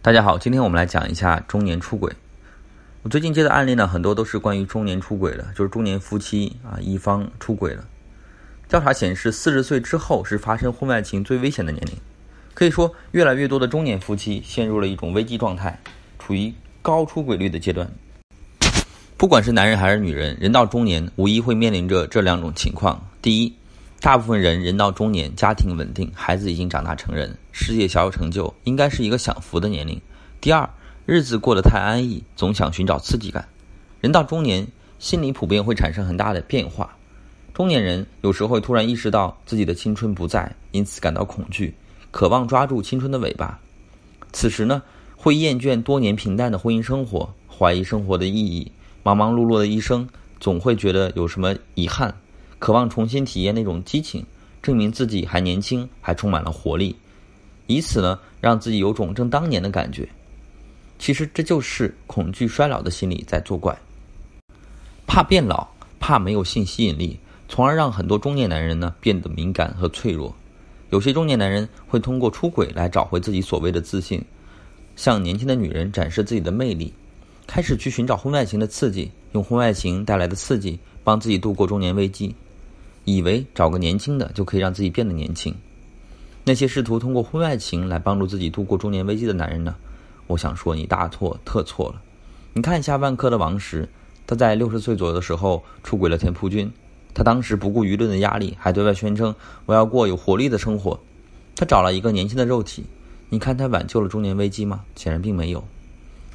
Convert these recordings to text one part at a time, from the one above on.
大家好，今天我们来讲一下中年出轨。我最近接的案例呢，很多都是关于中年出轨的，就是中年夫妻啊一方出轨了。调查显示，四十岁之后是发生婚外情最危险的年龄。可以说，越来越多的中年夫妻陷入了一种危机状态，处于高出轨率的阶段。不管是男人还是女人，人到中年无疑会面临着这两种情况：第一，大部分人人到中年，家庭稳定，孩子已经长大成人，事业小有成就，应该是一个享福的年龄。第二，日子过得太安逸，总想寻找刺激感。人到中年，心理普遍会产生很大的变化。中年人有时会突然意识到自己的青春不在，因此感到恐惧，渴望抓住青春的尾巴。此时呢，会厌倦多年平淡的婚姻生活，怀疑生活的意义。忙忙碌碌的一生，总会觉得有什么遗憾。渴望重新体验那种激情，证明自己还年轻，还充满了活力，以此呢，让自己有种正当年的感觉。其实这就是恐惧衰老的心理在作怪，怕变老，怕没有性吸引力，从而让很多中年男人呢变得敏感和脆弱。有些中年男人会通过出轨来找回自己所谓的自信，向年轻的女人展示自己的魅力，开始去寻找婚外情的刺激，用婚外情带来的刺激帮自己度过中年危机。以为找个年轻的就可以让自己变得年轻，那些试图通过婚外情来帮助自己度过中年危机的男人呢？我想说你大错特错了。你看一下万科的王石，他在六十岁左右的时候出轨了田朴珺，他当时不顾舆论的压力，还对外宣称我要过有活力的生活。他找了一个年轻的肉体，你看他挽救了中年危机吗？显然并没有。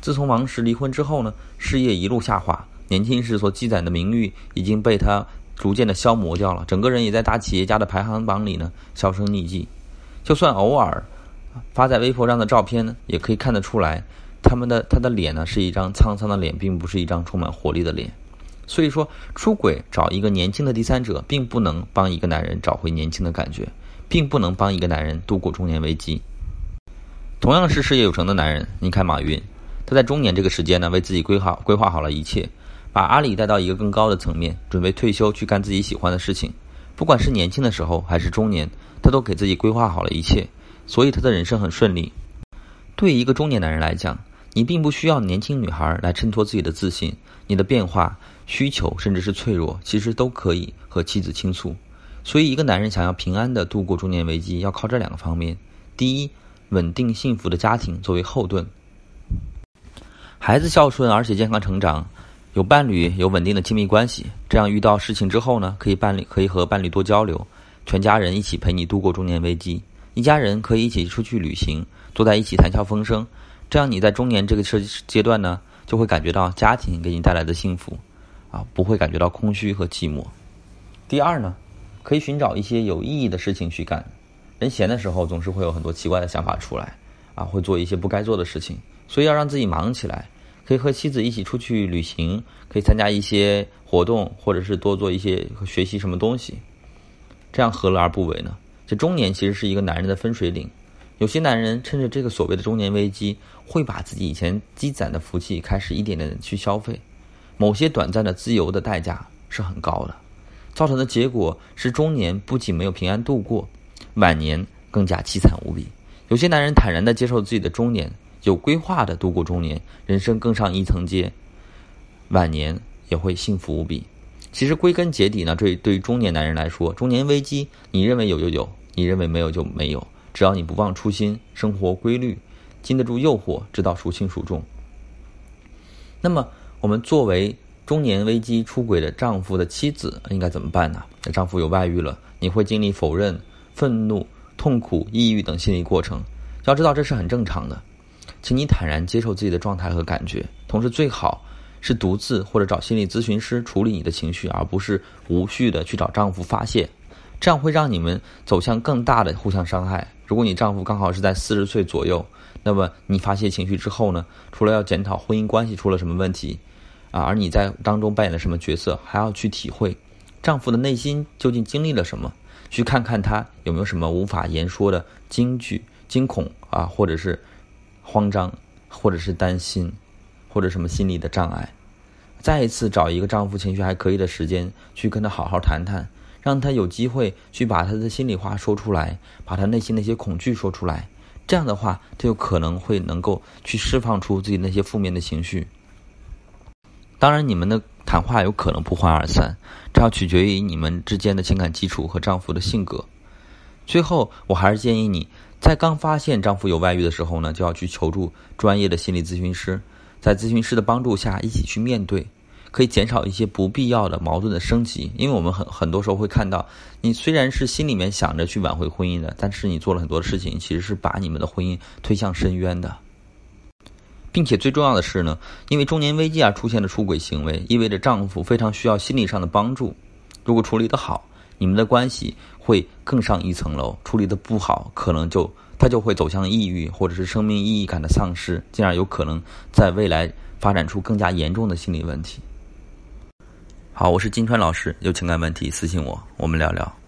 自从王石离婚之后呢，事业一路下滑，年轻时所积攒的名誉已经被他。逐渐的消磨掉了，整个人也在大企业家的排行榜里呢销声匿迹。就算偶尔发在微博上的照片呢，也可以看得出来，他们的他的脸呢是一张沧桑的脸，并不是一张充满活力的脸。所以说，出轨找一个年轻的第三者，并不能帮一个男人找回年轻的感觉，并不能帮一个男人度过中年危机。同样是事业有成的男人，你看马云，他在中年这个时间呢，为自己规划规划好了一切。把阿里带到一个更高的层面，准备退休去干自己喜欢的事情。不管是年轻的时候还是中年，他都给自己规划好了一切，所以他的人生很顺利。对一个中年男人来讲，你并不需要年轻女孩来衬托自己的自信，你的变化、需求甚至是脆弱，其实都可以和妻子倾诉。所以，一个男人想要平安的度过中年危机，要靠这两个方面：第一，稳定幸福的家庭作为后盾，孩子孝顺而且健康成长。有伴侣，有稳定的亲密关系，这样遇到事情之后呢，可以伴侣可以和伴侣多交流，全家人一起陪你度过中年危机，一家人可以一起出去旅行，坐在一起谈笑风生，这样你在中年这个阶阶段呢，就会感觉到家庭给你带来的幸福，啊，不会感觉到空虚和寂寞。第二呢，可以寻找一些有意义的事情去干，人闲的时候总是会有很多奇怪的想法出来，啊，会做一些不该做的事情，所以要让自己忙起来。可以和妻子一起出去旅行，可以参加一些活动，或者是多做一些学习什么东西，这样何乐而不为呢？这中年其实是一个男人的分水岭，有些男人趁着这个所谓的中年危机，会把自己以前积攒的福气开始一点点的去消费，某些短暂的自由的代价是很高的，造成的结果是中年不仅没有平安度过，晚年更加凄惨无比。有些男人坦然的接受自己的中年。有规划的度过中年，人生更上一层阶，晚年也会幸福无比。其实归根结底呢，对对于中年男人来说，中年危机，你认为有就有，你认为没有就没有。只要你不忘初心，生活规律，经得住诱惑，知道孰轻孰重。那么，我们作为中年危机出轨的丈夫的妻子，应该怎么办呢？丈夫有外遇了，你会经历否认、愤怒、痛苦、抑郁等心理过程。要知道，这是很正常的。请你坦然接受自己的状态和感觉，同时最好是独自或者找心理咨询师处理你的情绪，而不是无序的去找丈夫发泄，这样会让你们走向更大的互相伤害。如果你丈夫刚好是在四十岁左右，那么你发泄情绪之后呢，除了要检讨婚姻关系出了什么问题，啊，而你在当中扮演了什么角色，还要去体会丈夫的内心究竟经历了什么，去看看他有没有什么无法言说的惊惧、惊恐啊，或者是。慌张，或者是担心，或者什么心理的障碍，再一次找一个丈夫情绪还可以的时间，去跟他好好谈谈，让他有机会去把他的心里话说出来，把他内心那些恐惧说出来，这样的话他就可能会能够去释放出自己那些负面的情绪。当然，你们的谈话有可能不欢而散，这要取决于你们之间的情感基础和丈夫的性格。最后，我还是建议你在刚发现丈夫有外遇的时候呢，就要去求助专业的心理咨询师，在咨询师的帮助下一起去面对。可以减少一些不必要的矛盾的升级，因为我们很很多时候会看到，你虽然是心里面想着去挽回婚姻的，但是你做了很多的事情，其实是把你们的婚姻推向深渊的，并且最重要的是呢，因为中年危机而出现的出轨行为，意味着丈夫非常需要心理上的帮助，如果处理的好，你们的关系会更上一层楼；处理的不好，可能就他就会走向抑郁，或者是生命意义感的丧失，进而有可能在未来发展出更加严重的心理问题。好，我是金川老师，有情感问题私信我，我们聊聊。